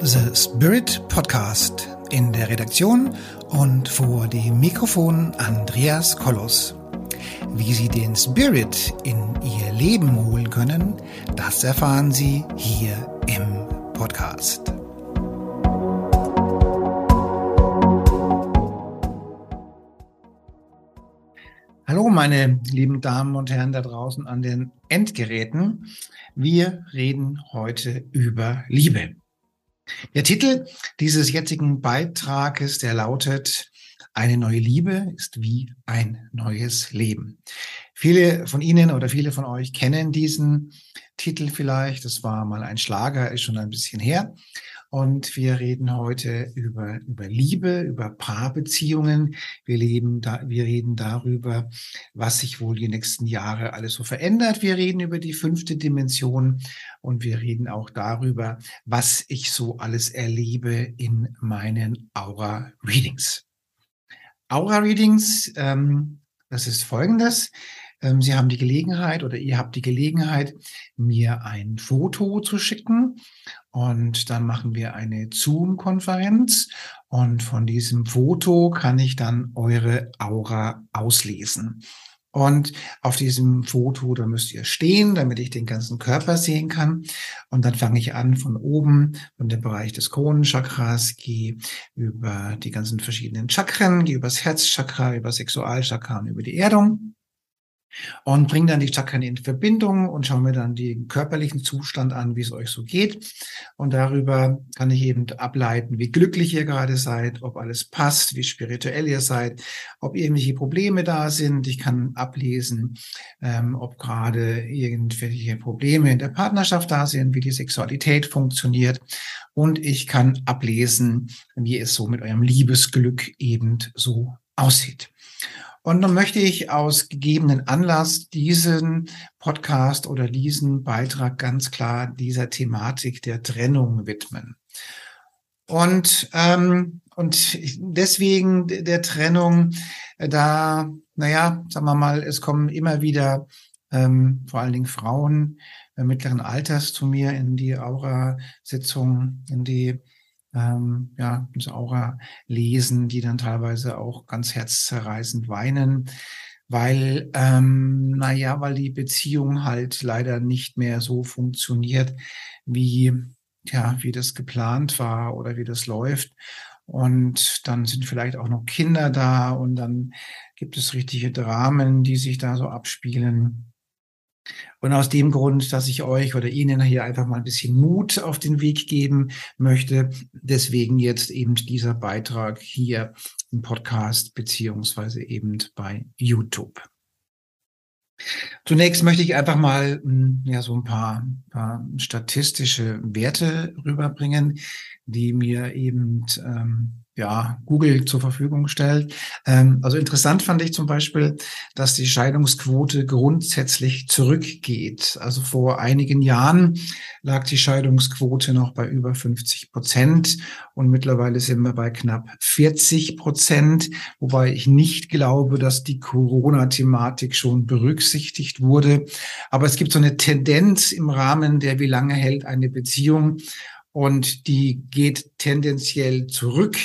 The Spirit Podcast in der Redaktion und vor dem Mikrofon Andreas Kollos. Wie Sie den Spirit in Ihr Leben holen können, das erfahren Sie hier im Podcast. Hallo, meine lieben Damen und Herren da draußen an den Endgeräten. Wir reden heute über Liebe. Der Titel dieses jetzigen Beitrages, der lautet, eine neue Liebe ist wie ein neues Leben. Viele von Ihnen oder viele von euch kennen diesen Titel vielleicht. Das war mal ein Schlager, ist schon ein bisschen her. Und wir reden heute über, über Liebe, über Paarbeziehungen. Wir, leben da, wir reden darüber, was sich wohl die nächsten Jahre alles so verändert. Wir reden über die fünfte Dimension und wir reden auch darüber, was ich so alles erlebe in meinen Aura-Readings. Aura-Readings, ähm, das ist folgendes. Ähm, Sie haben die Gelegenheit oder ihr habt die Gelegenheit, mir ein Foto zu schicken und dann machen wir eine Zoom-Konferenz und von diesem Foto kann ich dann eure Aura auslesen. Und auf diesem Foto, da müsst ihr stehen, damit ich den ganzen Körper sehen kann. Und dann fange ich an von oben, von dem Bereich des Kronenchakras, gehe über die ganzen verschiedenen Chakren, gehe über das Herzchakra, über Sexualchakra und über die Erdung und bringe dann die Chakren in Verbindung und schaue mir dann den körperlichen Zustand an, wie es euch so geht. Und darüber kann ich eben ableiten, wie glücklich ihr gerade seid, ob alles passt, wie spirituell ihr seid, ob irgendwelche Probleme da sind. Ich kann ablesen, ähm, ob gerade irgendwelche Probleme in der Partnerschaft da sind, wie die Sexualität funktioniert. Und ich kann ablesen, wie es so mit eurem Liebesglück eben so aussieht. Und nun möchte ich aus gegebenen Anlass diesen Podcast oder diesen Beitrag ganz klar dieser Thematik der Trennung widmen. Und, ähm, und deswegen der Trennung, äh, da, naja, sagen wir mal, es kommen immer wieder ähm, vor allen Dingen Frauen äh, mittleren Alters zu mir in die Aura-Sitzung, in die ähm, ja, das Aura lesen, die dann teilweise auch ganz herzzerreißend weinen, weil, ähm, naja, weil die Beziehung halt leider nicht mehr so funktioniert, wie, ja, wie das geplant war oder wie das läuft. Und dann sind vielleicht auch noch Kinder da und dann gibt es richtige Dramen, die sich da so abspielen. Und aus dem Grund, dass ich euch oder Ihnen hier einfach mal ein bisschen Mut auf den Weg geben möchte, deswegen jetzt eben dieser Beitrag hier im Podcast beziehungsweise eben bei YouTube. Zunächst möchte ich einfach mal hm, ja so ein paar, paar statistische Werte rüberbringen, die mir eben ähm, ja, Google zur Verfügung stellt. Ähm, also interessant fand ich zum Beispiel, dass die Scheidungsquote grundsätzlich zurückgeht. Also vor einigen Jahren lag die Scheidungsquote noch bei über 50 Prozent und mittlerweile sind wir bei knapp 40 Prozent, wobei ich nicht glaube, dass die Corona-Thematik schon berücksichtigt wurde. Aber es gibt so eine Tendenz im Rahmen der, wie lange hält eine Beziehung und die geht tendenziell zurück.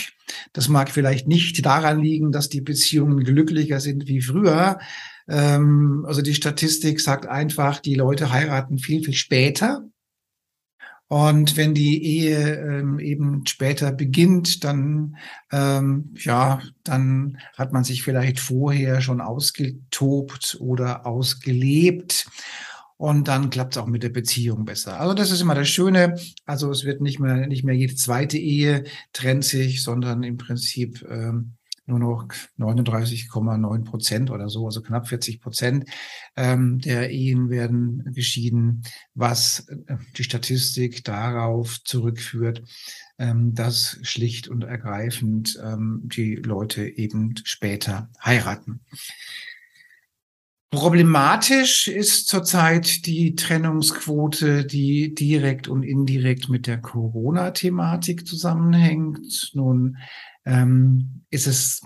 Das mag vielleicht nicht daran liegen, dass die Beziehungen glücklicher sind wie früher. Ähm, also die Statistik sagt einfach, die Leute heiraten viel, viel später. Und wenn die Ehe ähm, eben später beginnt, dann ähm, ja, dann hat man sich vielleicht vorher schon ausgetobt oder ausgelebt und dann klappt es auch mit der Beziehung besser. Also das ist immer das Schöne. Also es wird nicht mehr nicht mehr jede zweite Ehe trennt sich, sondern im Prinzip ähm, nur noch 39,9 Prozent oder so, also knapp 40 Prozent ähm, der Ehen werden geschieden, was äh, die Statistik darauf zurückführt, ähm, dass schlicht und ergreifend ähm, die Leute eben später heiraten. Problematisch ist zurzeit die Trennungsquote, die direkt und indirekt mit der Corona-Thematik zusammenhängt. Nun ähm, ist es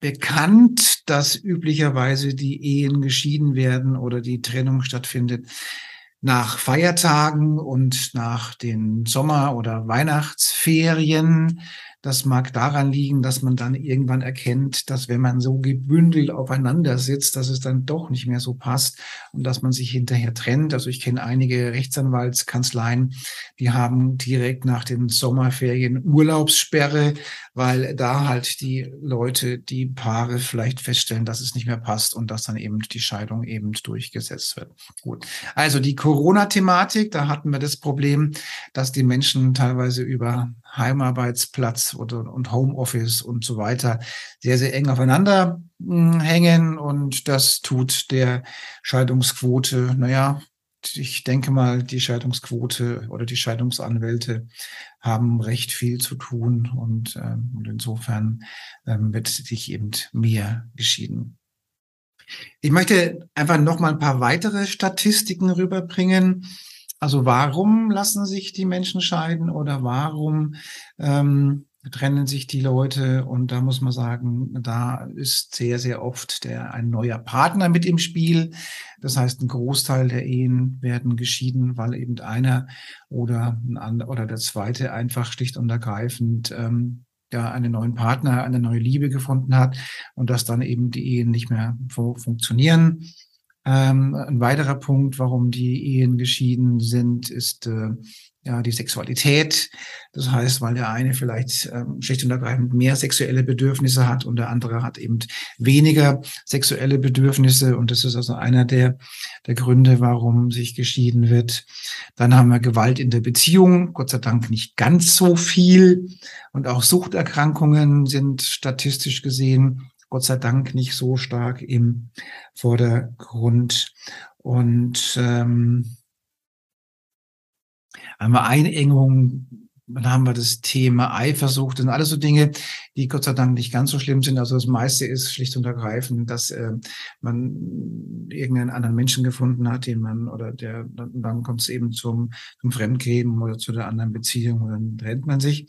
bekannt, dass üblicherweise die Ehen geschieden werden oder die Trennung stattfindet, nach Feiertagen und nach den Sommer- oder Weihnachtsferien das mag daran liegen, dass man dann irgendwann erkennt, dass wenn man so gebündelt aufeinander sitzt, dass es dann doch nicht mehr so passt und dass man sich hinterher trennt. Also ich kenne einige Rechtsanwaltskanzleien, die haben direkt nach den Sommerferien Urlaubssperre, weil da halt die Leute, die Paare vielleicht feststellen, dass es nicht mehr passt und dass dann eben die Scheidung eben durchgesetzt wird. Gut. Also die Corona-Thematik, da hatten wir das Problem, dass die Menschen teilweise über Heimarbeitsplatz oder, und Homeoffice und so weiter sehr, sehr eng aufeinander hm, hängen. Und das tut der Scheidungsquote, naja, ich denke mal, die Scheidungsquote oder die Scheidungsanwälte haben recht viel zu tun und, ähm, und insofern ähm, wird sich eben mehr geschieden. Ich möchte einfach noch mal ein paar weitere Statistiken rüberbringen. Also warum lassen sich die Menschen scheiden oder warum ähm, trennen sich die Leute? Und da muss man sagen, da ist sehr, sehr oft der, ein neuer Partner mit im Spiel. Das heißt, ein Großteil der Ehen werden geschieden, weil eben einer oder, ein anderer oder der zweite einfach schlicht und ergreifend ähm, ja einen neuen Partner, eine neue Liebe gefunden hat und dass dann eben die Ehen nicht mehr funktionieren. Ähm, ein weiterer Punkt, warum die Ehen geschieden sind, ist äh, ja die Sexualität. Das heißt, weil der eine vielleicht ähm, schlicht und ergreifend mehr sexuelle Bedürfnisse hat und der andere hat eben weniger sexuelle Bedürfnisse. Und das ist also einer der, der Gründe, warum sich geschieden wird. Dann haben wir Gewalt in der Beziehung. Gott sei Dank nicht ganz so viel. Und auch Suchterkrankungen sind statistisch gesehen Gott sei Dank nicht so stark im Vordergrund. Und ähm, haben wir Einengung, dann haben wir das Thema Eifersucht und alles so Dinge, die Gott sei Dank nicht ganz so schlimm sind. Also das meiste ist schlicht und ergreifend, dass äh, man irgendeinen anderen Menschen gefunden hat, den man oder der dann kommt es eben zum, zum Fremdgehen oder zu der anderen Beziehung und dann trennt man sich.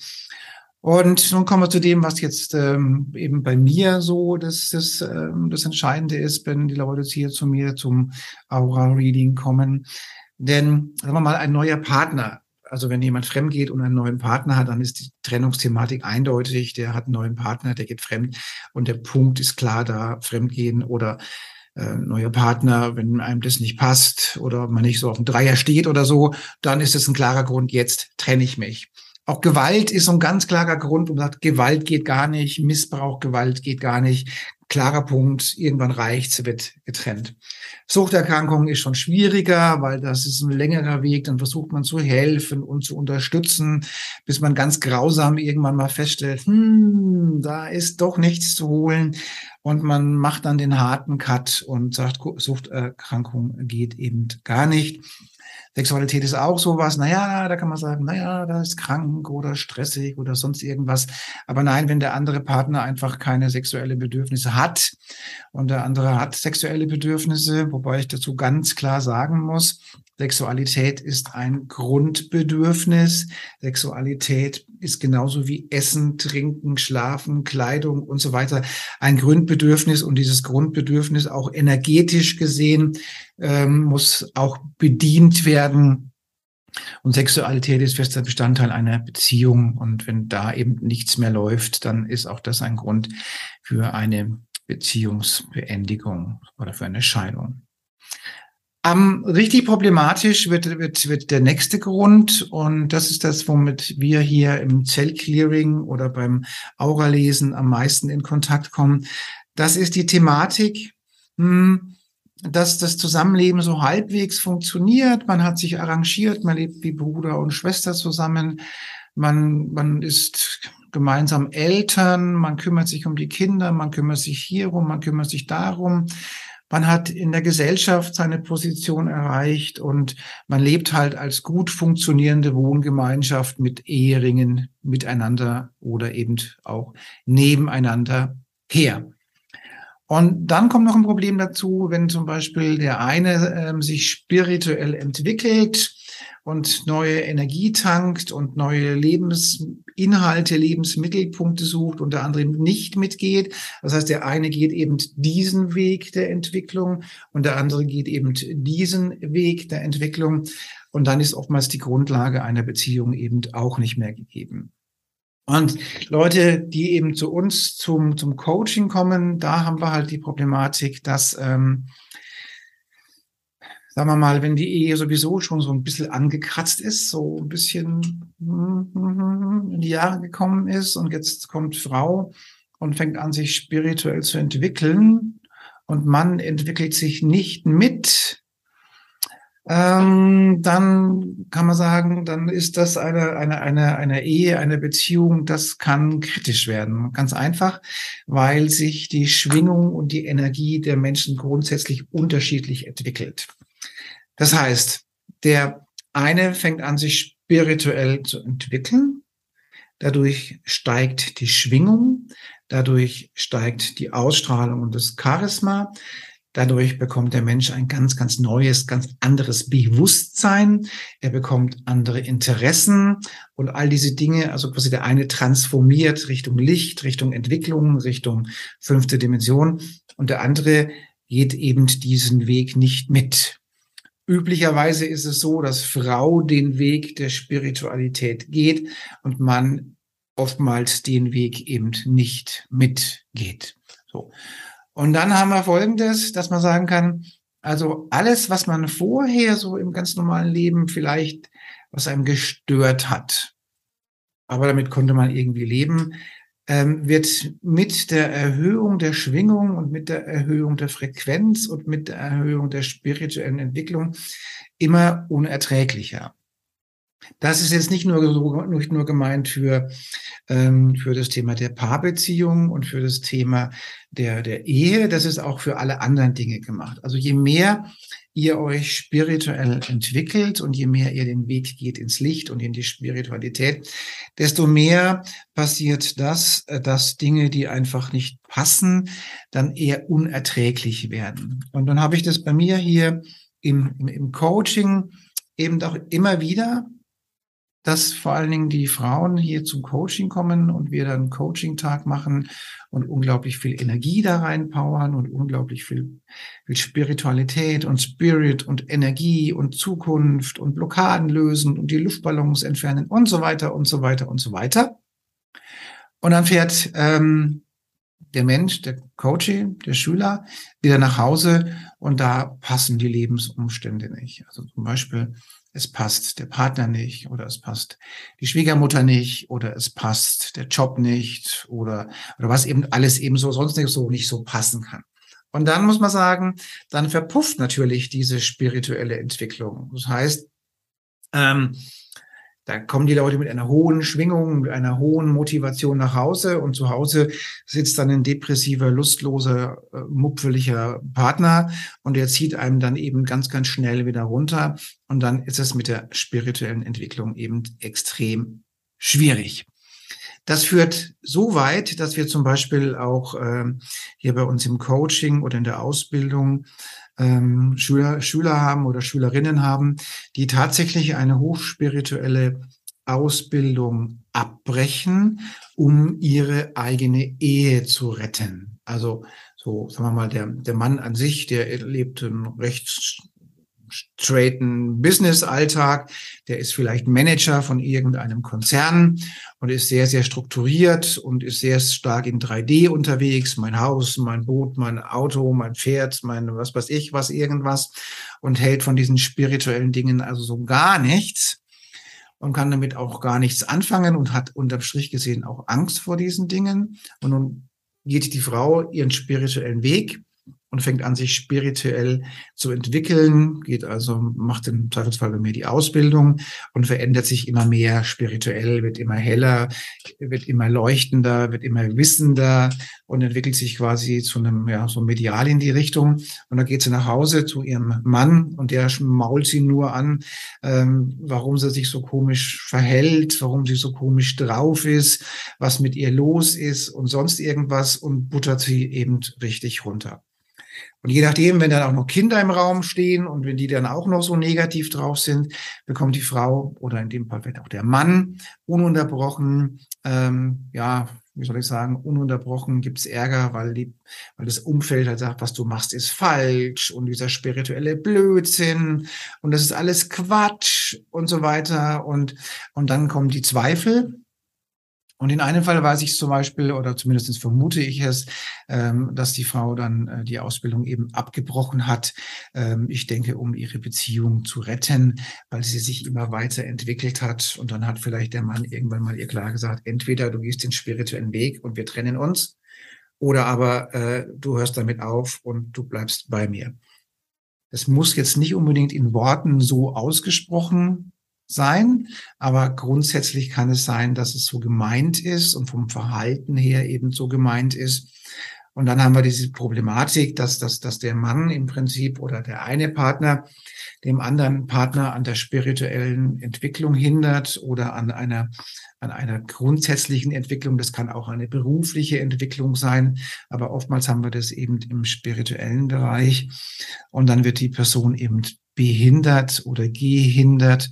Und nun kommen wir zu dem, was jetzt ähm, eben bei mir so das, das, ähm, das Entscheidende ist, wenn die Leute jetzt hier zu mir zum Aura-Reading kommen. Denn, sagen wir mal, ein neuer Partner, also wenn jemand fremd geht und einen neuen Partner hat, dann ist die Trennungsthematik eindeutig. Der hat einen neuen Partner, der geht fremd und der Punkt ist klar da, Fremdgehen oder äh, neuer Partner, wenn einem das nicht passt oder man nicht so auf dem Dreier steht oder so, dann ist es ein klarer Grund, jetzt trenne ich mich. Auch Gewalt ist so ein ganz klarer Grund, wo man sagt, Gewalt geht gar nicht, Missbrauch, Gewalt geht gar nicht. Klarer Punkt, irgendwann reicht's, wird getrennt. Suchterkrankung ist schon schwieriger, weil das ist ein längerer Weg. Dann versucht man zu helfen und zu unterstützen, bis man ganz grausam irgendwann mal feststellt, hm, da ist doch nichts zu holen. Und man macht dann den harten Cut und sagt, Suchterkrankung geht eben gar nicht. Sexualität ist auch sowas, naja, da kann man sagen, naja, da ist krank oder stressig oder sonst irgendwas. Aber nein, wenn der andere Partner einfach keine sexuelle Bedürfnisse hat und der andere hat sexuelle Bedürfnisse, wobei ich dazu ganz klar sagen muss, Sexualität ist ein Grundbedürfnis. Sexualität ist genauso wie Essen, Trinken, Schlafen, Kleidung und so weiter ein Grundbedürfnis. Und dieses Grundbedürfnis auch energetisch gesehen ähm, muss auch bedient werden. Und Sexualität ist fester Bestandteil einer Beziehung. Und wenn da eben nichts mehr läuft, dann ist auch das ein Grund für eine Beziehungsbeendigung oder für eine Scheidung. Ähm, richtig problematisch wird, wird, wird der nächste Grund und das ist das, womit wir hier im Zellclearing oder beim Auralesen am meisten in Kontakt kommen. Das ist die Thematik, hm, dass das Zusammenleben so halbwegs funktioniert. Man hat sich arrangiert, man lebt wie Bruder und Schwester zusammen. Man, man ist gemeinsam Eltern, man kümmert sich um die Kinder, man kümmert sich hierum, man kümmert sich darum. Man hat in der Gesellschaft seine Position erreicht und man lebt halt als gut funktionierende Wohngemeinschaft mit Eheringen miteinander oder eben auch nebeneinander her. Und dann kommt noch ein Problem dazu, wenn zum Beispiel der eine ähm, sich spirituell entwickelt und neue Energie tankt und neue Lebensinhalte, Lebensmittelpunkte sucht und der andere nicht mitgeht. Das heißt, der eine geht eben diesen Weg der Entwicklung und der andere geht eben diesen Weg der Entwicklung. Und dann ist oftmals die Grundlage einer Beziehung eben auch nicht mehr gegeben. Und Leute, die eben zu uns zum, zum Coaching kommen, da haben wir halt die Problematik, dass, ähm, sagen wir mal, wenn die Ehe sowieso schon so ein bisschen angekratzt ist, so ein bisschen in die Jahre gekommen ist und jetzt kommt Frau und fängt an, sich spirituell zu entwickeln und Mann entwickelt sich nicht mit, ähm, dann kann man sagen, dann ist das eine, eine, eine, eine Ehe, eine Beziehung, das kann kritisch werden. Ganz einfach, weil sich die Schwingung und die Energie der Menschen grundsätzlich unterschiedlich entwickelt. Das heißt, der eine fängt an, sich spirituell zu entwickeln. Dadurch steigt die Schwingung, dadurch steigt die Ausstrahlung und das Charisma. Dadurch bekommt der Mensch ein ganz, ganz neues, ganz anderes Bewusstsein. Er bekommt andere Interessen und all diese Dinge. Also quasi der eine transformiert Richtung Licht, Richtung Entwicklung, Richtung fünfte Dimension und der andere geht eben diesen Weg nicht mit. Üblicherweise ist es so, dass Frau den Weg der Spiritualität geht und man oftmals den Weg eben nicht mitgeht. So. Und dann haben wir Folgendes, dass man sagen kann, also alles, was man vorher so im ganz normalen Leben vielleicht, was einem gestört hat, aber damit konnte man irgendwie leben, ähm, wird mit der Erhöhung der Schwingung und mit der Erhöhung der Frequenz und mit der Erhöhung der spirituellen Entwicklung immer unerträglicher. Das ist jetzt nicht nur, nicht nur gemeint für, ähm, für das Thema der Paarbeziehung und für das Thema der, der Ehe, das ist auch für alle anderen Dinge gemacht. Also je mehr ihr euch spirituell entwickelt und je mehr ihr den Weg geht ins Licht und in die Spiritualität, desto mehr passiert das, äh, dass Dinge, die einfach nicht passen, dann eher unerträglich werden. Und dann habe ich das bei mir hier im, im, im Coaching eben auch immer wieder, dass vor allen Dingen die Frauen hier zum Coaching kommen und wir dann Coaching-Tag machen und unglaublich viel Energie da reinpowern und unglaublich viel, viel Spiritualität und Spirit und Energie und Zukunft und Blockaden lösen und die Luftballons entfernen und so weiter und so weiter und so weiter. Und dann fährt ähm, der Mensch, der Coach, der Schüler wieder nach Hause und da passen die Lebensumstände nicht. Also zum Beispiel es passt der Partner nicht oder es passt die Schwiegermutter nicht oder es passt der Job nicht oder, oder was eben alles eben so sonst nicht so nicht so passen kann. Und dann muss man sagen, dann verpufft natürlich diese spirituelle Entwicklung. Das heißt, ähm, da kommen die Leute mit einer hohen Schwingung, mit einer hohen Motivation nach Hause und zu Hause sitzt dann ein depressiver, lustloser, äh, mupfeliger Partner und der zieht einem dann eben ganz, ganz schnell wieder runter und dann ist es mit der spirituellen Entwicklung eben extrem schwierig. Das führt so weit, dass wir zum Beispiel auch äh, hier bei uns im Coaching oder in der Ausbildung ähm, Schüler, Schüler haben oder Schülerinnen haben, die tatsächlich eine hochspirituelle Ausbildung abbrechen, um ihre eigene Ehe zu retten. Also so, sagen wir mal, der, der Mann an sich, der lebt ein recht straighten Business-Alltag. Der ist vielleicht Manager von irgendeinem Konzern und ist sehr, sehr strukturiert und ist sehr stark in 3D unterwegs. Mein Haus, mein Boot, mein Auto, mein Pferd, mein was weiß ich, was irgendwas und hält von diesen spirituellen Dingen also so gar nichts und kann damit auch gar nichts anfangen und hat unterm Strich gesehen auch Angst vor diesen Dingen. Und nun geht die Frau ihren spirituellen Weg und fängt an, sich spirituell zu entwickeln, geht also, macht im Zweifelsfall bei mir die Ausbildung und verändert sich immer mehr spirituell, wird immer heller, wird immer leuchtender, wird immer wissender und entwickelt sich quasi zu einem, ja, so medial in die Richtung. Und dann geht sie nach Hause zu ihrem Mann und der mault sie nur an, ähm, warum sie sich so komisch verhält, warum sie so komisch drauf ist, was mit ihr los ist und sonst irgendwas und buttert sie eben richtig runter. Und je nachdem, wenn dann auch noch Kinder im Raum stehen und wenn die dann auch noch so negativ drauf sind, bekommt die Frau oder in dem Fall vielleicht auch der Mann ununterbrochen, ähm, ja, wie soll ich sagen, ununterbrochen gibt's Ärger, weil, die, weil das Umfeld halt sagt, was du machst, ist falsch und dieser spirituelle Blödsinn und das ist alles Quatsch und so weiter. Und, und dann kommen die Zweifel und in einem Fall weiß ich zum Beispiel, oder zumindest vermute ich es, ähm, dass die Frau dann äh, die Ausbildung eben abgebrochen hat. Ähm, ich denke, um ihre Beziehung zu retten, weil sie sich immer weiterentwickelt hat. Und dann hat vielleicht der Mann irgendwann mal ihr klar gesagt, entweder du gehst den spirituellen Weg und wir trennen uns, oder aber äh, du hörst damit auf und du bleibst bei mir. Das muss jetzt nicht unbedingt in Worten so ausgesprochen sein, aber grundsätzlich kann es sein, dass es so gemeint ist und vom Verhalten her eben so gemeint ist. Und dann haben wir diese Problematik, dass, dass, dass der Mann im Prinzip oder der eine Partner dem anderen Partner an der spirituellen Entwicklung hindert oder an einer, an einer grundsätzlichen Entwicklung. Das kann auch eine berufliche Entwicklung sein, aber oftmals haben wir das eben im spirituellen Bereich. Und dann wird die Person eben behindert oder gehindert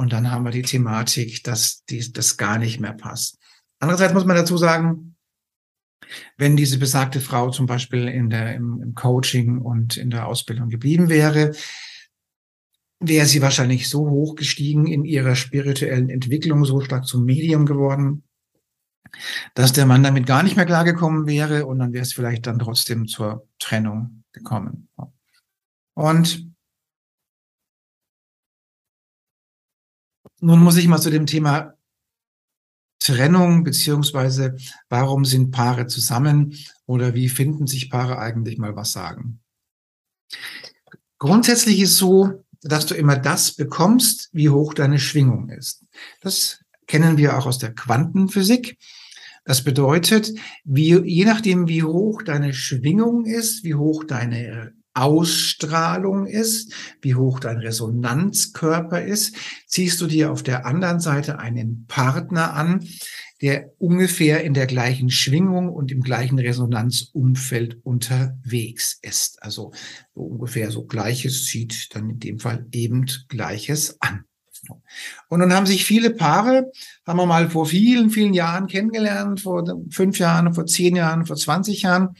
und dann haben wir die Thematik, dass die, das gar nicht mehr passt. Andererseits muss man dazu sagen, wenn diese besagte Frau zum Beispiel in der, im, im Coaching und in der Ausbildung geblieben wäre, wäre sie wahrscheinlich so hoch gestiegen in ihrer spirituellen Entwicklung, so stark zum Medium geworden, dass der Mann damit gar nicht mehr klargekommen wäre und dann wäre es vielleicht dann trotzdem zur Trennung gekommen. Und Nun muss ich mal zu dem Thema Trennung beziehungsweise warum sind Paare zusammen oder wie finden sich Paare eigentlich mal was sagen. Grundsätzlich ist so, dass du immer das bekommst, wie hoch deine Schwingung ist. Das kennen wir auch aus der Quantenphysik. Das bedeutet, wie, je nachdem, wie hoch deine Schwingung ist, wie hoch deine Ausstrahlung ist, wie hoch dein Resonanzkörper ist, ziehst du dir auf der anderen Seite einen Partner an, der ungefähr in der gleichen Schwingung und im gleichen Resonanzumfeld unterwegs ist. Also so ungefähr so Gleiches zieht dann in dem Fall eben Gleiches an. Und dann haben sich viele Paare, haben wir mal vor vielen, vielen Jahren kennengelernt, vor fünf Jahren, vor zehn Jahren, vor 20 Jahren.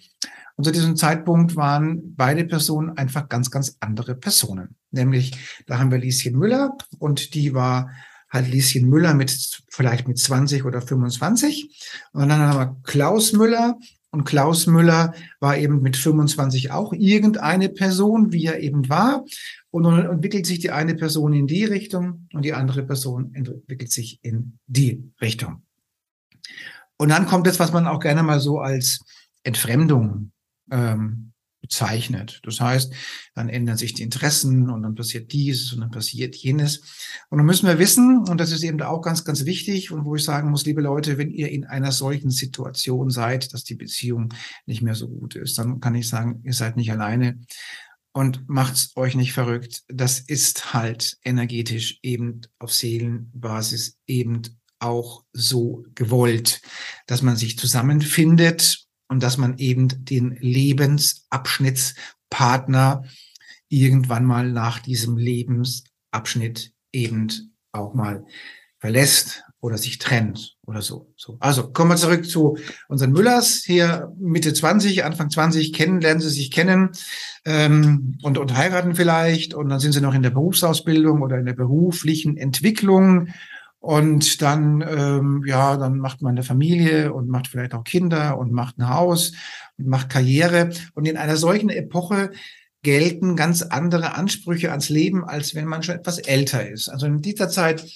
Und zu diesem Zeitpunkt waren beide Personen einfach ganz, ganz andere Personen. Nämlich, da haben wir Lieschen Müller und die war halt Lieschen Müller mit vielleicht mit 20 oder 25. Und dann haben wir Klaus Müller und Klaus Müller war eben mit 25 auch irgendeine Person, wie er eben war. Und dann entwickelt sich die eine Person in die Richtung und die andere Person entwickelt sich in die Richtung. Und dann kommt das, was man auch gerne mal so als Entfremdung ähm, bezeichnet. Das heißt, dann ändern sich die Interessen und dann passiert dies und dann passiert jenes. Und dann müssen wir wissen, und das ist eben auch ganz, ganz wichtig und wo ich sagen muss, liebe Leute, wenn ihr in einer solchen Situation seid, dass die Beziehung nicht mehr so gut ist, dann kann ich sagen, ihr seid nicht alleine und macht's euch nicht verrückt. Das ist halt energetisch eben auf Seelenbasis eben auch so gewollt, dass man sich zusammenfindet und dass man eben den Lebensabschnittspartner irgendwann mal nach diesem Lebensabschnitt eben auch mal verlässt oder sich trennt oder so. so. Also kommen wir zurück zu unseren Müllers hier Mitte 20, Anfang 20 kennen, lernen sie sich kennen ähm, und, und heiraten vielleicht und dann sind sie noch in der Berufsausbildung oder in der beruflichen Entwicklung und dann, ähm, ja, dann macht man eine Familie und macht vielleicht auch Kinder und macht ein Haus und macht Karriere. Und in einer solchen Epoche gelten ganz andere Ansprüche ans Leben, als wenn man schon etwas älter ist. Also in dieser Zeit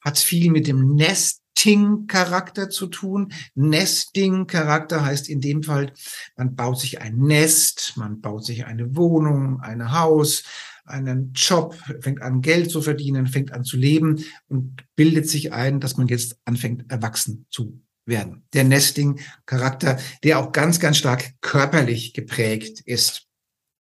hat es viel mit dem Nesting-Charakter zu tun. Nesting-Charakter heißt in dem Fall, man baut sich ein Nest, man baut sich eine Wohnung, ein Haus, einen Job, fängt an Geld zu verdienen, fängt an zu leben und bildet sich ein, dass man jetzt anfängt, erwachsen zu werden. Der Nesting-Charakter, der auch ganz, ganz stark körperlich geprägt ist.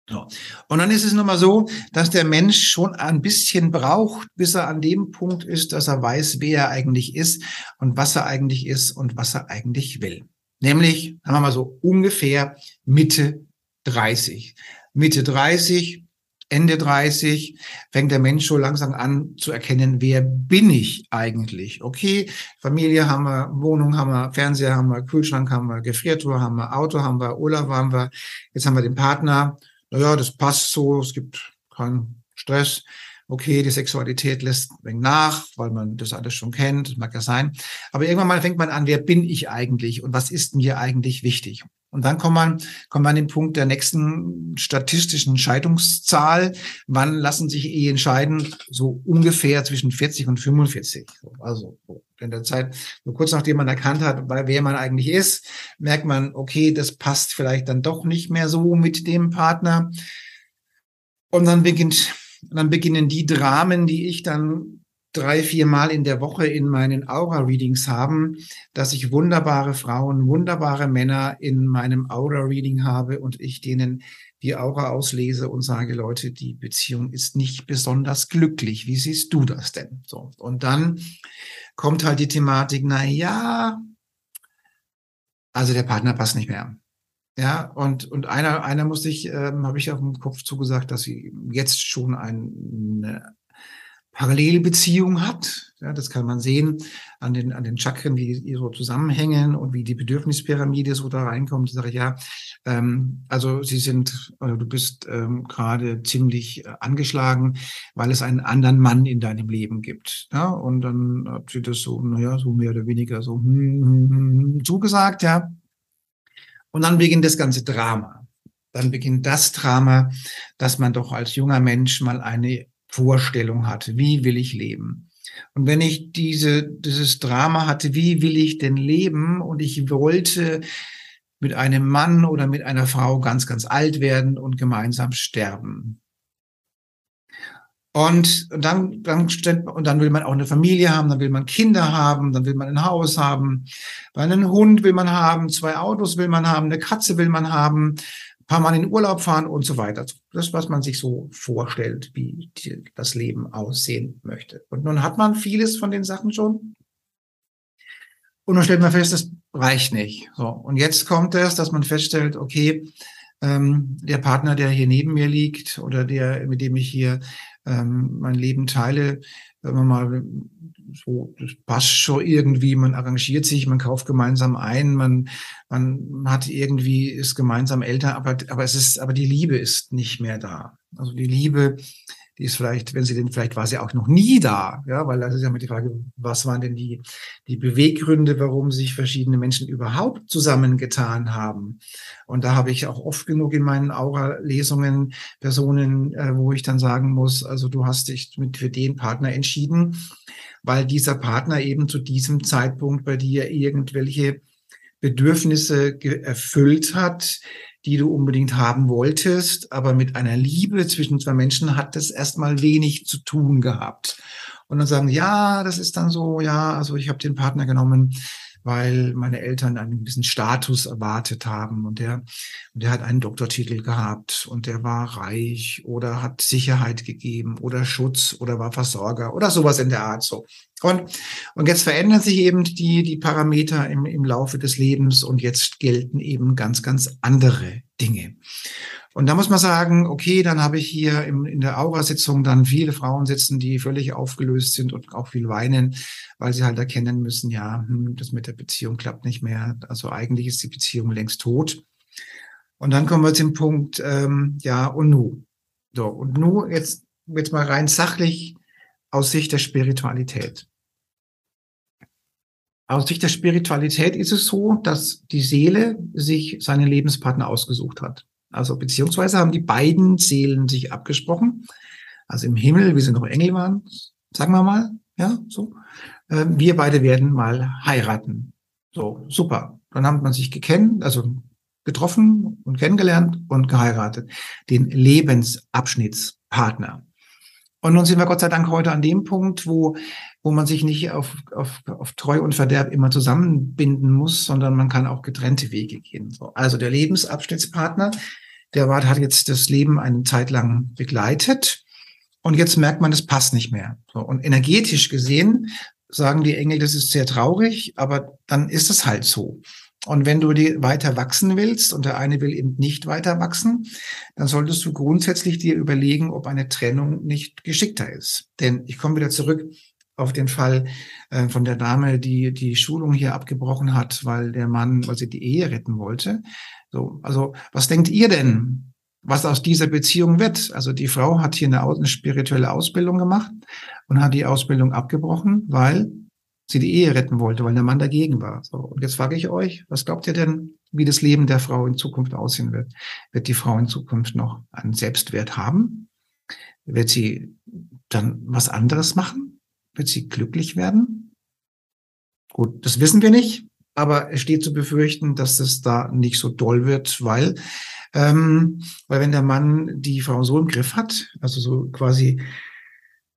So. Und dann ist es nun mal so, dass der Mensch schon ein bisschen braucht, bis er an dem Punkt ist, dass er weiß, wer er eigentlich ist und was er eigentlich ist und was er eigentlich will. Nämlich, sagen wir mal so, ungefähr Mitte 30. Mitte 30, Ende 30 fängt der Mensch schon langsam an zu erkennen, wer bin ich eigentlich? Okay, Familie haben wir, Wohnung haben wir, Fernseher haben wir, Kühlschrank haben wir, Gefriertruhe haben wir, Auto haben wir, Urlaub haben wir, jetzt haben wir den Partner. Naja, das passt so, es gibt keinen Stress. Okay, die Sexualität lässt ein nach, weil man das alles schon kennt, das mag ja sein. Aber irgendwann mal fängt man an, wer bin ich eigentlich und was ist mir eigentlich wichtig? Und dann kommt man, kommt man an den Punkt der nächsten statistischen Scheidungszahl. Wann lassen sich Ehen scheiden? So ungefähr zwischen 40 und 45. Also in der Zeit, nur kurz nachdem man erkannt hat, wer man eigentlich ist, merkt man, okay, das passt vielleicht dann doch nicht mehr so mit dem Partner. Und dann beginnt, dann beginnen die Dramen, die ich dann drei, vier Mal in der Woche in meinen Aura-Readings haben, dass ich wunderbare Frauen, wunderbare Männer in meinem Aura-Reading habe und ich denen die Aura auslese und sage, Leute, die Beziehung ist nicht besonders glücklich. Wie siehst du das denn? So. Und dann kommt halt die Thematik, na ja, also der Partner passt nicht mehr. Ja, und, und einer, einer musste ich, ähm, habe ich auf dem Kopf zugesagt, dass sie jetzt schon eine Parallelbeziehung hat. Ja, das kann man sehen an den, an den Chakren, wie die so zusammenhängen und wie die Bedürfnispyramide so da reinkommt. Ich sage ja, ähm, also sie sind, oder du bist ähm, gerade ziemlich äh, angeschlagen, weil es einen anderen Mann in deinem Leben gibt. Ja, und dann hat sie das so, naja, so mehr oder weniger so hm, hm, hm, hm zugesagt, ja. Und dann beginnt das ganze Drama. Dann beginnt das Drama, dass man doch als junger Mensch mal eine Vorstellung hatte, wie will ich leben. Und wenn ich diese, dieses Drama hatte, wie will ich denn leben und ich wollte mit einem Mann oder mit einer Frau ganz, ganz alt werden und gemeinsam sterben. Und dann, dann, und dann will man auch eine Familie haben, dann will man Kinder haben, dann will man ein Haus haben, einen Hund will man haben, zwei Autos will man haben, eine Katze will man haben, paar Mal in Urlaub fahren und so weiter. Das, was man sich so vorstellt, wie die, das Leben aussehen möchte. Und nun hat man vieles von den Sachen schon. Und dann stellt man fest, das reicht nicht. So. Und jetzt kommt es, dass man feststellt, okay, ähm, der Partner, der hier neben mir liegt oder der, mit dem ich hier ähm, mein Leben teile, wenn man mal so, das passt schon irgendwie, man arrangiert sich, man kauft gemeinsam ein, man, man hat irgendwie, ist gemeinsam älter, aber, aber es ist, aber die Liebe ist nicht mehr da. Also die Liebe die ist vielleicht, wenn sie denn, vielleicht war sie auch noch nie da, ja, weil das ist ja mit die Frage, was waren denn die, die Beweggründe, warum sich verschiedene Menschen überhaupt zusammengetan haben. Und da habe ich auch oft genug in meinen Aura-Lesungen Personen, äh, wo ich dann sagen muss, also du hast dich mit für den Partner entschieden, weil dieser Partner eben zu diesem Zeitpunkt bei dir irgendwelche Bedürfnisse erfüllt hat, die du unbedingt haben wolltest, aber mit einer Liebe zwischen zwei Menschen hat das erstmal wenig zu tun gehabt. Und dann sagen, ja, das ist dann so, ja, also ich habe den Partner genommen, weil meine Eltern einen gewissen Status erwartet haben und der, und der hat einen Doktortitel gehabt und der war reich oder hat Sicherheit gegeben oder Schutz oder war Versorger oder sowas in der Art so. Und, und jetzt verändern sich eben die, die Parameter im, im Laufe des Lebens und jetzt gelten eben ganz, ganz andere Dinge. Und da muss man sagen, okay, dann habe ich hier im, in der Aura-Sitzung dann viele Frauen sitzen, die völlig aufgelöst sind und auch viel weinen, weil sie halt erkennen müssen, ja, hm, das mit der Beziehung klappt nicht mehr. Also eigentlich ist die Beziehung längst tot. Und dann kommen wir zum Punkt, ähm, ja, und nu. So, und nu jetzt, jetzt mal rein sachlich aus Sicht der Spiritualität. Aus Sicht der Spiritualität ist es so, dass die Seele sich seinen Lebenspartner ausgesucht hat. Also beziehungsweise haben die beiden Seelen sich abgesprochen. Also im Himmel, wie sie noch Engel waren, sagen wir mal, ja, so. Äh, wir beide werden mal heiraten. So, super. Dann hat man sich gekennt, also getroffen und kennengelernt und geheiratet. Den Lebensabschnittspartner. Und nun sind wir Gott sei Dank heute an dem Punkt, wo, wo man sich nicht auf, auf, auf Treu und Verderb immer zusammenbinden muss, sondern man kann auch getrennte Wege gehen. So, also der Lebensabschnittspartner, der war, hat jetzt das Leben eine Zeit lang begleitet und jetzt merkt man, es passt nicht mehr. So, und energetisch gesehen sagen die Engel, das ist sehr traurig, aber dann ist es halt so. Und wenn du die weiter wachsen willst und der eine will eben nicht weiter wachsen, dann solltest du grundsätzlich dir überlegen, ob eine Trennung nicht geschickter ist. Denn ich komme wieder zurück auf den Fall äh, von der Dame, die die Schulung hier abgebrochen hat, weil der Mann, weil sie die Ehe retten wollte. So, also was denkt ihr denn, was aus dieser Beziehung wird? Also die Frau hat hier eine, eine spirituelle Ausbildung gemacht und hat die Ausbildung abgebrochen, weil sie die Ehe retten wollte, weil der Mann dagegen war. So, und jetzt frage ich euch, was glaubt ihr denn, wie das Leben der Frau in Zukunft aussehen wird? Wird die Frau in Zukunft noch einen Selbstwert haben? Wird sie dann was anderes machen? Wird sie glücklich werden? Gut, das wissen wir nicht, aber es steht zu befürchten, dass es da nicht so doll wird, weil, ähm, weil wenn der Mann die Frau so im Griff hat, also so quasi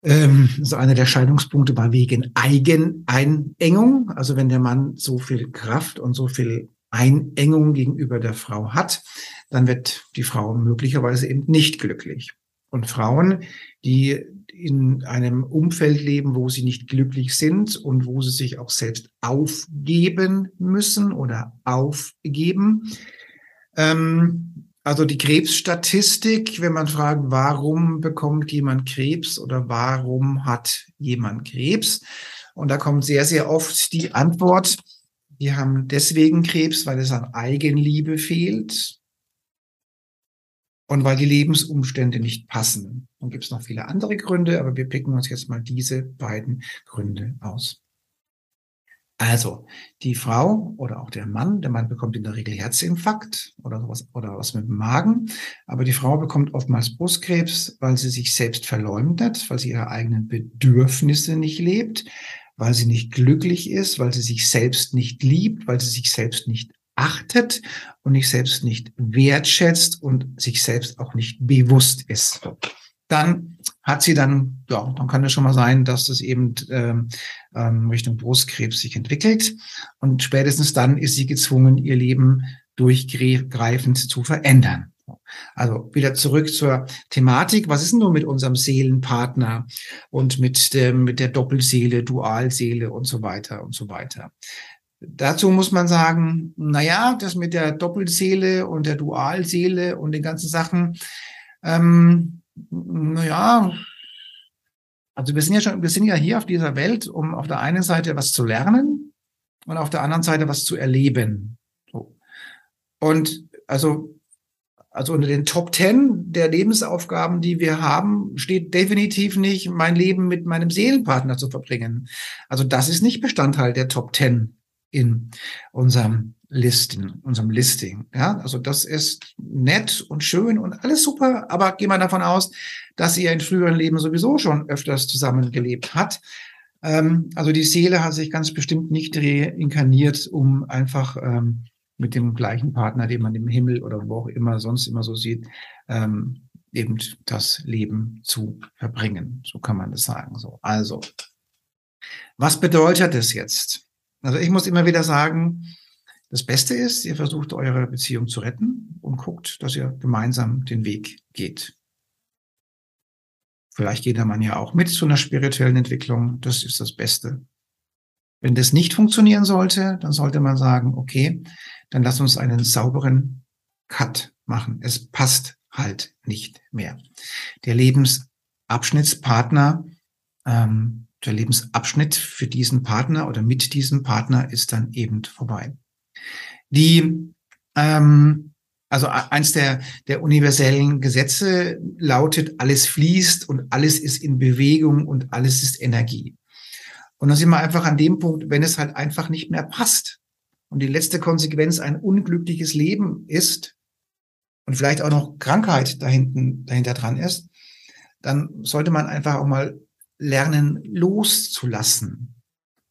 ähm, so einer der Scheidungspunkte war wegen Eigeneinengung. Also wenn der Mann so viel Kraft und so viel Einengung gegenüber der Frau hat, dann wird die Frau möglicherweise eben nicht glücklich. Und Frauen, die in einem Umfeld leben, wo sie nicht glücklich sind und wo sie sich auch selbst aufgeben müssen oder aufgeben, ähm, also die Krebsstatistik, wenn man fragt, warum bekommt jemand Krebs oder warum hat jemand Krebs? Und da kommt sehr, sehr oft die Antwort, die haben deswegen Krebs, weil es an Eigenliebe fehlt und weil die Lebensumstände nicht passen. Dann gibt es noch viele andere Gründe, aber wir picken uns jetzt mal diese beiden Gründe aus. Also die Frau oder auch der Mann, der Mann bekommt in der Regel Herzinfarkt oder sowas oder was mit dem Magen, aber die Frau bekommt oftmals Brustkrebs, weil sie sich selbst verleumdet, weil sie ihre eigenen Bedürfnisse nicht lebt, weil sie nicht glücklich ist, weil sie sich selbst nicht liebt, weil sie sich selbst nicht achtet und sich selbst nicht wertschätzt und sich selbst auch nicht bewusst ist dann hat sie dann, ja, dann kann es schon mal sein, dass es eben ähm, ähm, Richtung Brustkrebs sich entwickelt. Und spätestens dann ist sie gezwungen, ihr Leben durchgreifend zu verändern. Also wieder zurück zur Thematik. Was ist denn nun mit unserem Seelenpartner und mit, der, mit der Doppelseele, Dualseele und so weiter und so weiter? Dazu muss man sagen, na ja, das mit der Doppelseele und der Dualseele und den ganzen Sachen, ähm, naja, also wir sind ja schon, wir sind ja hier auf dieser Welt, um auf der einen Seite was zu lernen und auf der anderen Seite was zu erleben. So. Und also, also unter den Top Ten der Lebensaufgaben, die wir haben, steht definitiv nicht, mein Leben mit meinem Seelenpartner zu verbringen. Also das ist nicht Bestandteil der Top Ten in unserem Listen, unserem Listing. Ja, also das ist nett und schön und alles super, aber gehen wir davon aus, dass ihr in früheren Leben sowieso schon öfters zusammengelebt hat. Ähm, also die Seele hat sich ganz bestimmt nicht reinkarniert, um einfach ähm, mit dem gleichen Partner, den man im Himmel oder wo auch immer sonst immer so sieht, ähm, eben das Leben zu verbringen. So kann man das sagen. So, also was bedeutet das jetzt? Also ich muss immer wieder sagen, das Beste ist, ihr versucht eure Beziehung zu retten und guckt, dass ihr gemeinsam den Weg geht. Vielleicht geht der Mann ja auch mit zu einer spirituellen Entwicklung. Das ist das Beste. Wenn das nicht funktionieren sollte, dann sollte man sagen, okay, dann lass uns einen sauberen Cut machen. Es passt halt nicht mehr. Der Lebensabschnittspartner ähm, der Lebensabschnitt für diesen Partner oder mit diesem Partner ist dann eben vorbei. Die, ähm, also eins der, der universellen Gesetze lautet, alles fließt und alles ist in Bewegung und alles ist Energie. Und dann sind wir einfach an dem Punkt, wenn es halt einfach nicht mehr passt und die letzte Konsequenz ein unglückliches Leben ist und vielleicht auch noch Krankheit dahinten, dahinter dran ist, dann sollte man einfach auch mal lernen loszulassen.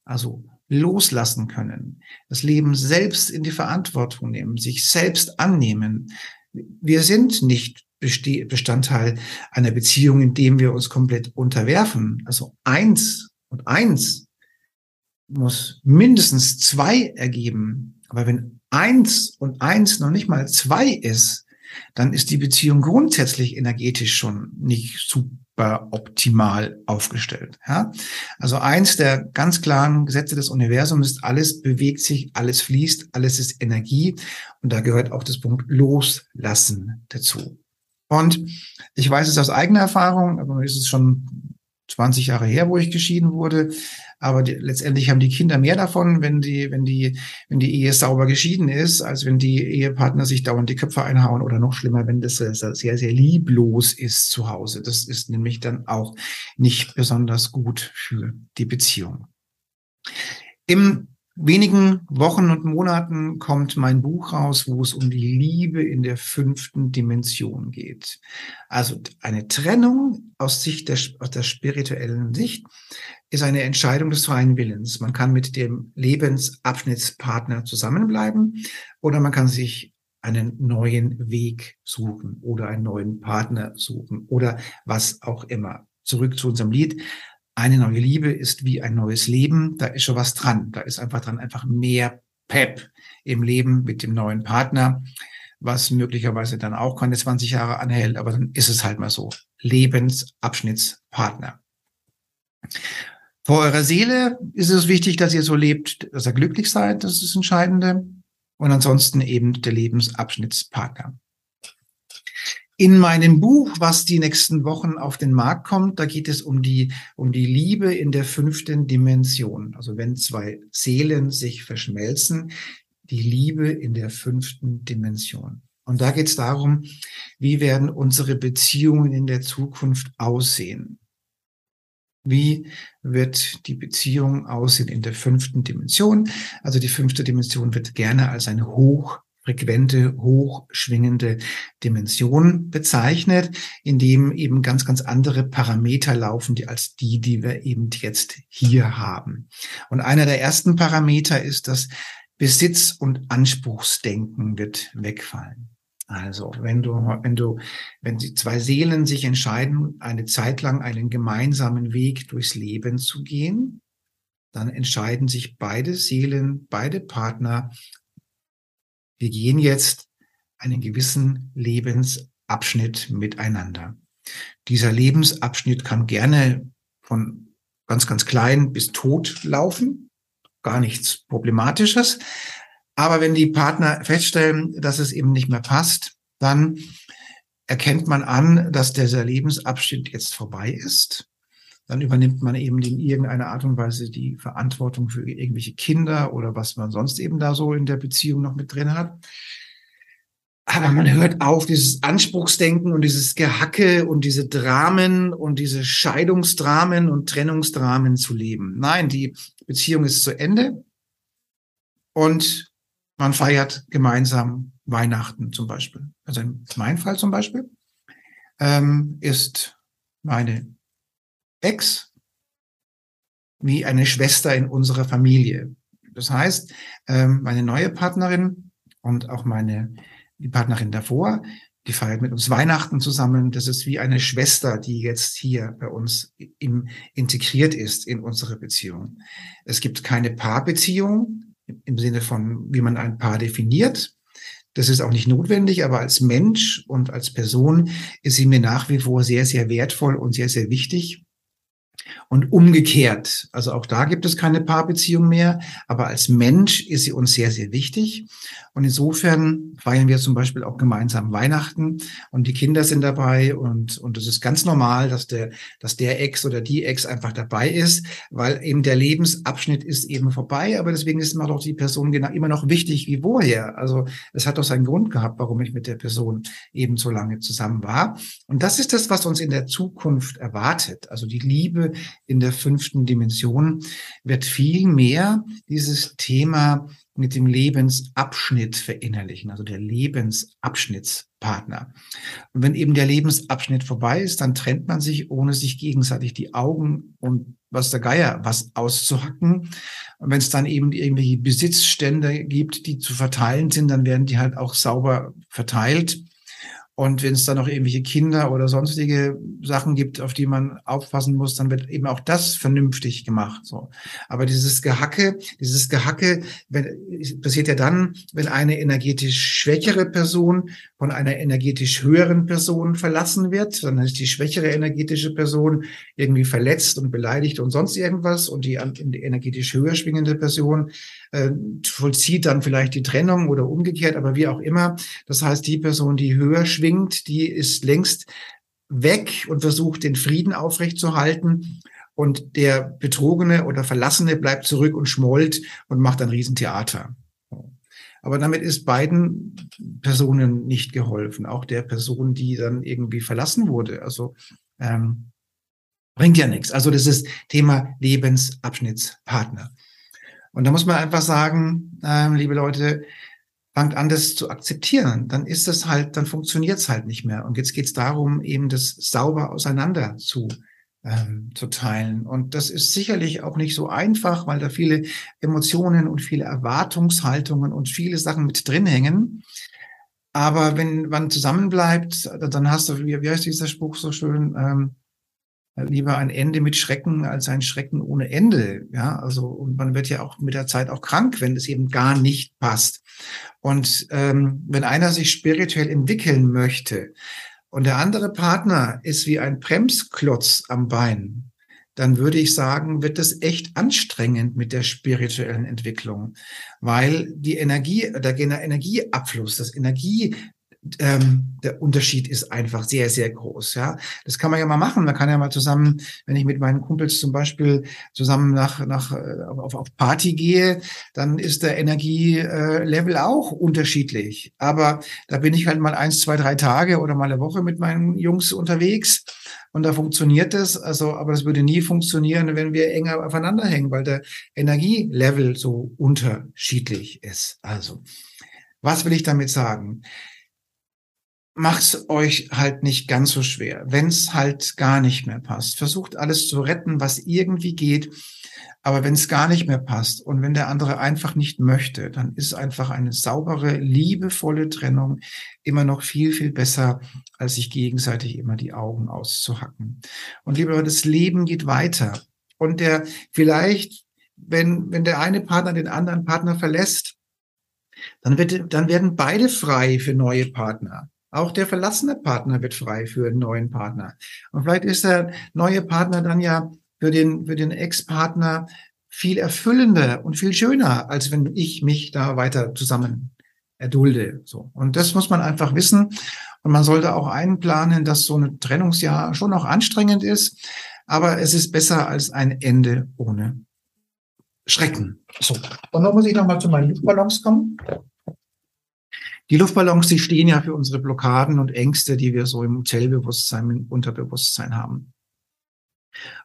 Also loslassen können. Das Leben selbst in die Verantwortung nehmen, sich selbst annehmen. Wir sind nicht Bestandteil einer Beziehung, in dem wir uns komplett unterwerfen. Also eins und eins muss mindestens zwei ergeben. Aber wenn eins und eins noch nicht mal zwei ist, dann ist die Beziehung grundsätzlich energetisch schon nicht super optimal aufgestellt. Ja? Also eins der ganz klaren Gesetze des Universums ist, alles bewegt sich, alles fließt, alles ist Energie. Und da gehört auch das Punkt Loslassen dazu. Und ich weiß es aus eigener Erfahrung, aber ist es schon 20 Jahre her, wo ich geschieden wurde. Aber die, letztendlich haben die Kinder mehr davon, wenn die, wenn die, wenn die Ehe sauber geschieden ist, als wenn die Ehepartner sich dauernd die Köpfe einhauen oder noch schlimmer, wenn das sehr, sehr lieblos ist zu Hause. Das ist nämlich dann auch nicht besonders gut für die Beziehung. Im wenigen Wochen und Monaten kommt mein Buch raus, wo es um die Liebe in der fünften Dimension geht. Also eine Trennung aus Sicht der, aus der spirituellen Sicht ist eine Entscheidung des freien Willens. Man kann mit dem Lebensabschnittspartner zusammenbleiben oder man kann sich einen neuen Weg suchen oder einen neuen Partner suchen oder was auch immer. Zurück zu unserem Lied eine neue Liebe ist wie ein neues Leben. Da ist schon was dran. Da ist einfach dran, einfach mehr Pep im Leben mit dem neuen Partner, was möglicherweise dann auch keine 20 Jahre anhält, aber dann ist es halt mal so. Lebensabschnittspartner. Vor eurer Seele ist es wichtig, dass ihr so lebt, dass ihr glücklich seid. Das ist das Entscheidende. Und ansonsten eben der Lebensabschnittspartner. In meinem Buch, was die nächsten Wochen auf den Markt kommt, da geht es um die, um die Liebe in der fünften Dimension. Also wenn zwei Seelen sich verschmelzen, die Liebe in der fünften Dimension. Und da geht es darum, wie werden unsere Beziehungen in der Zukunft aussehen? Wie wird die Beziehung aussehen in der fünften Dimension? Also die fünfte Dimension wird gerne als eine hoch frequente, hochschwingende Dimension bezeichnet, in dem eben ganz, ganz andere Parameter laufen, die als die, die wir eben jetzt hier haben. Und einer der ersten Parameter ist, dass Besitz- und Anspruchsdenken wird wegfallen. Also, wenn du, wenn du, wenn die zwei Seelen sich entscheiden, eine Zeit lang einen gemeinsamen Weg durchs Leben zu gehen, dann entscheiden sich beide Seelen, beide Partner wir gehen jetzt einen gewissen Lebensabschnitt miteinander. Dieser Lebensabschnitt kann gerne von ganz, ganz klein bis tot laufen. Gar nichts Problematisches. Aber wenn die Partner feststellen, dass es eben nicht mehr passt, dann erkennt man an, dass dieser Lebensabschnitt jetzt vorbei ist dann übernimmt man eben in irgendeiner Art und Weise die Verantwortung für irgendwelche Kinder oder was man sonst eben da so in der Beziehung noch mit drin hat. Aber man hört auf, dieses Anspruchsdenken und dieses Gehacke und diese Dramen und diese Scheidungsdramen und Trennungsdramen zu leben. Nein, die Beziehung ist zu Ende und man feiert gemeinsam Weihnachten zum Beispiel. Also in meinem Fall zum Beispiel ähm, ist meine Ex wie eine Schwester in unserer Familie. Das heißt, ähm, meine neue Partnerin und auch meine die Partnerin davor, die feiert mit uns Weihnachten zusammen. Das ist wie eine Schwester, die jetzt hier bei uns im, integriert ist in unsere Beziehung. Es gibt keine Paarbeziehung im Sinne von, wie man ein Paar definiert. Das ist auch nicht notwendig, aber als Mensch und als Person ist sie mir nach wie vor sehr, sehr wertvoll und sehr, sehr wichtig. Und umgekehrt, also auch da gibt es keine Paarbeziehung mehr, aber als Mensch ist sie uns sehr, sehr wichtig. Und insofern feiern wir zum Beispiel auch gemeinsam Weihnachten und die Kinder sind dabei und, und es ist ganz normal, dass der, dass der Ex oder die Ex einfach dabei ist, weil eben der Lebensabschnitt ist eben vorbei, aber deswegen ist immer doch die Person genau, immer noch wichtig wie vorher. Also es hat doch seinen Grund gehabt, warum ich mit der Person eben so lange zusammen war. Und das ist das, was uns in der Zukunft erwartet. Also die Liebe in der fünften Dimension wird viel mehr dieses Thema mit dem Lebensabschnitt verinnerlichen, also der Lebensabschnittspartner. Und wenn eben der Lebensabschnitt vorbei ist, dann trennt man sich, ohne sich gegenseitig die Augen und was der Geier was auszuhacken. Und wenn es dann eben irgendwelche Besitzstände gibt, die zu verteilen sind, dann werden die halt auch sauber verteilt. Und wenn es dann noch irgendwelche Kinder oder sonstige Sachen gibt, auf die man aufpassen muss, dann wird eben auch das vernünftig gemacht. So. Aber dieses Gehacke, dieses Gehacke wenn, passiert ja dann, wenn eine energetisch schwächere Person von einer energetisch höheren Person verlassen wird. Dann ist die schwächere energetische Person irgendwie verletzt und beleidigt und sonst irgendwas. Und die, die energetisch höher schwingende Person äh, vollzieht dann vielleicht die Trennung oder umgekehrt, aber wie auch immer. Das heißt, die Person, die höher schwingt, die ist längst weg und versucht, den Frieden aufrechtzuerhalten. Und der Betrogene oder Verlassene bleibt zurück und schmollt und macht ein Riesentheater. Aber damit ist beiden Personen nicht geholfen, auch der Person, die dann irgendwie verlassen wurde. Also ähm, bringt ja nichts. Also das ist Thema Lebensabschnittspartner. Und da muss man einfach sagen, ähm, liebe Leute, fangt an, das zu akzeptieren. Dann ist es halt, dann funktioniert es halt nicht mehr. Und jetzt geht es darum, eben das sauber auseinander zu ähm, zu teilen. Und das ist sicherlich auch nicht so einfach, weil da viele Emotionen und viele Erwartungshaltungen und viele Sachen mit drin hängen. Aber wenn man zusammenbleibt, dann hast du, wie, wie heißt dieser Spruch so schön, ähm, lieber ein Ende mit Schrecken als ein Schrecken ohne Ende. Ja, also und man wird ja auch mit der Zeit auch krank, wenn es eben gar nicht passt. Und ähm, wenn einer sich spirituell entwickeln möchte, und der andere Partner ist wie ein Bremsklotz am Bein, dann würde ich sagen, wird es echt anstrengend mit der spirituellen Entwicklung, weil die Energie, der Energieabfluss, das Energie, ähm, der Unterschied ist einfach sehr, sehr groß. Ja, das kann man ja mal machen. Man kann ja mal zusammen, wenn ich mit meinen Kumpels zum Beispiel zusammen nach, nach äh, auf, auf Party gehe, dann ist der Energielevel auch unterschiedlich. Aber da bin ich halt mal eins, zwei, drei Tage oder mal eine Woche mit meinen Jungs unterwegs. Und da funktioniert das, also, aber das würde nie funktionieren, wenn wir enger aufeinander hängen, weil der Energielevel so unterschiedlich ist. Also, was will ich damit sagen? Macht's euch halt nicht ganz so schwer, wenn es halt gar nicht mehr passt. Versucht alles zu retten, was irgendwie geht. Aber wenn es gar nicht mehr passt und wenn der andere einfach nicht möchte, dann ist einfach eine saubere, liebevolle Trennung immer noch viel, viel besser, als sich gegenseitig immer die Augen auszuhacken. Und lieber, das Leben geht weiter. Und der vielleicht, wenn, wenn der eine Partner den anderen Partner verlässt, dann, wird, dann werden beide frei für neue Partner. Auch der verlassene Partner wird frei für einen neuen Partner. Und vielleicht ist der neue Partner dann ja für den, für den Ex-Partner viel erfüllender und viel schöner, als wenn ich mich da weiter zusammen erdulde. So. Und das muss man einfach wissen. Und man sollte auch einplanen, dass so ein Trennungsjahr schon auch anstrengend ist. Aber es ist besser als ein Ende ohne Schrecken. So. Und dann muss ich nochmal zu meinen Luftballons kommen. Die Luftballons, die stehen ja für unsere Blockaden und Ängste, die wir so im Zellbewusstsein, im Unterbewusstsein haben.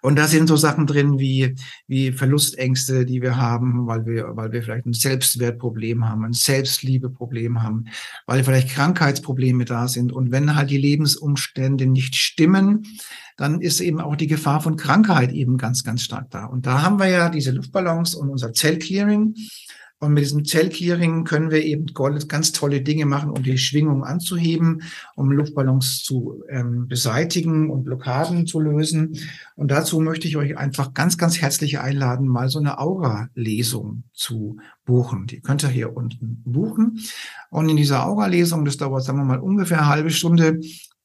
Und da sind so Sachen drin wie, wie Verlustängste, die wir haben, weil wir, weil wir vielleicht ein Selbstwertproblem haben, ein Selbstliebeproblem haben, weil vielleicht Krankheitsprobleme da sind. Und wenn halt die Lebensumstände nicht stimmen, dann ist eben auch die Gefahr von Krankheit eben ganz, ganz stark da. Und da haben wir ja diese Luftballons und unser Zellclearing. Und mit diesem Zellclearing können wir eben ganz tolle Dinge machen, um die Schwingung anzuheben, um Luftballons zu ähm, beseitigen und Blockaden zu lösen. Und dazu möchte ich euch einfach ganz, ganz herzlich einladen, mal so eine Aura-Lesung zu buchen. Die könnt ihr hier unten buchen. Und in dieser Aura-Lesung, das dauert, sagen wir mal, ungefähr eine halbe Stunde,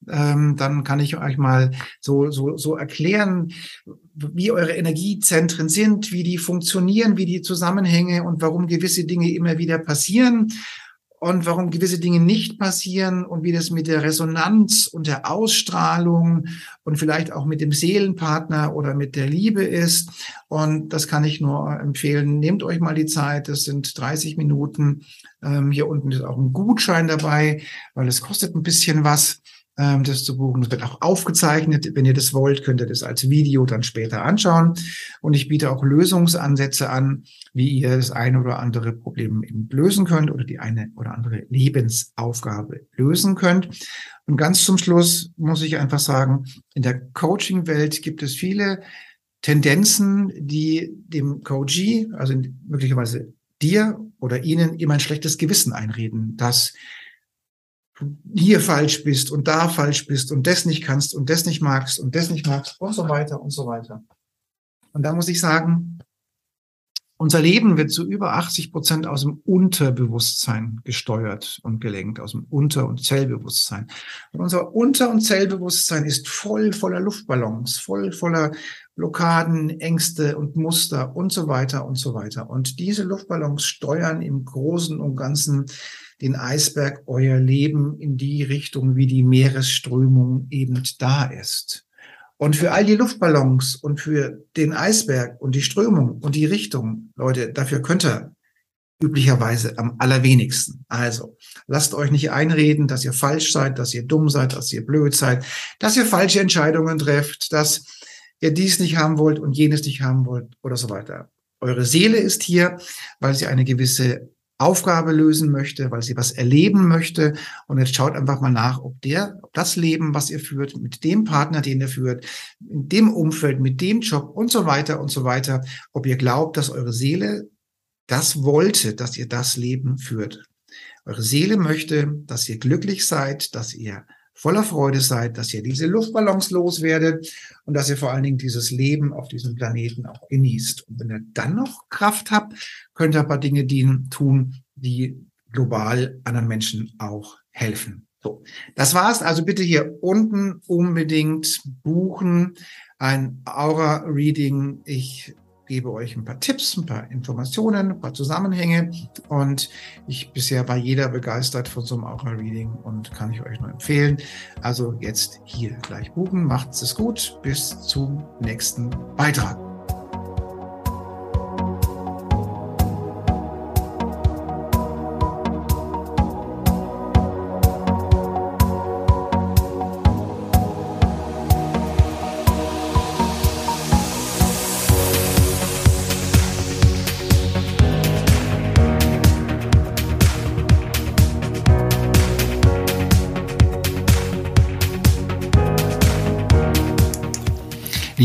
ähm, dann kann ich euch mal so, so, so erklären, wie eure Energiezentren sind, wie die funktionieren, wie die Zusammenhänge und warum gewisse Dinge immer wieder passieren und warum gewisse Dinge nicht passieren und wie das mit der Resonanz und der Ausstrahlung und vielleicht auch mit dem Seelenpartner oder mit der Liebe ist. Und das kann ich nur empfehlen. Nehmt euch mal die Zeit. Das sind 30 Minuten. Ähm, hier unten ist auch ein Gutschein dabei, weil es kostet ein bisschen was ähm, das zu buchen. Das wird auch aufgezeichnet. Wenn ihr das wollt, könnt ihr das als Video dann später anschauen. Und ich biete auch Lösungsansätze an, wie ihr das eine oder andere Problem eben lösen könnt oder die eine oder andere Lebensaufgabe lösen könnt. Und ganz zum Schluss muss ich einfach sagen, in der Coaching-Welt gibt es viele Tendenzen, die dem Coachee, also möglicherweise dir oder ihnen immer ein schlechtes Gewissen einreden, dass hier falsch bist und da falsch bist und das nicht kannst und das nicht magst und das nicht magst und so weiter und so weiter. Und da muss ich sagen, Unser Leben wird zu über 80 Prozent aus dem Unterbewusstsein gesteuert und gelenkt, aus dem Unter- und Zellbewusstsein. Und unser Unter- und Zellbewusstsein ist voll voller Luftballons, voll voller Blockaden, Ängste und Muster und so weiter und so weiter. Und diese Luftballons steuern im Großen und Ganzen den Eisberg, euer Leben in die Richtung, wie die Meeresströmung eben da ist. Und für all die Luftballons und für den Eisberg und die Strömung und die Richtung, Leute, dafür könnt ihr üblicherweise am allerwenigsten. Also, lasst euch nicht einreden, dass ihr falsch seid, dass ihr dumm seid, dass ihr blöd seid, dass ihr falsche Entscheidungen trefft, dass ihr dies nicht haben wollt und jenes nicht haben wollt oder so weiter. Eure Seele ist hier, weil sie eine gewisse Aufgabe lösen möchte, weil sie was erleben möchte. Und jetzt schaut einfach mal nach, ob der, ob das Leben, was ihr führt, mit dem Partner, den ihr führt, in dem Umfeld, mit dem Job und so weiter und so weiter, ob ihr glaubt, dass eure Seele das wollte, dass ihr das Leben führt. Eure Seele möchte, dass ihr glücklich seid, dass ihr voller Freude seid, dass ihr diese Luftballons loswerdet und dass ihr vor allen Dingen dieses Leben auf diesem Planeten auch genießt. Und wenn ihr dann noch Kraft habt, könnt ihr ein paar Dinge dienen, tun, die global anderen Menschen auch helfen. So, das war's. Also bitte hier unten unbedingt buchen ein Aura-Reading. Ich gebe euch ein paar Tipps, ein paar Informationen, ein paar Zusammenhänge. Und ich bisher war jeder begeistert von so einem Aura-Reading und kann ich euch nur empfehlen. Also jetzt hier gleich buchen. Macht es gut. Bis zum nächsten Beitrag.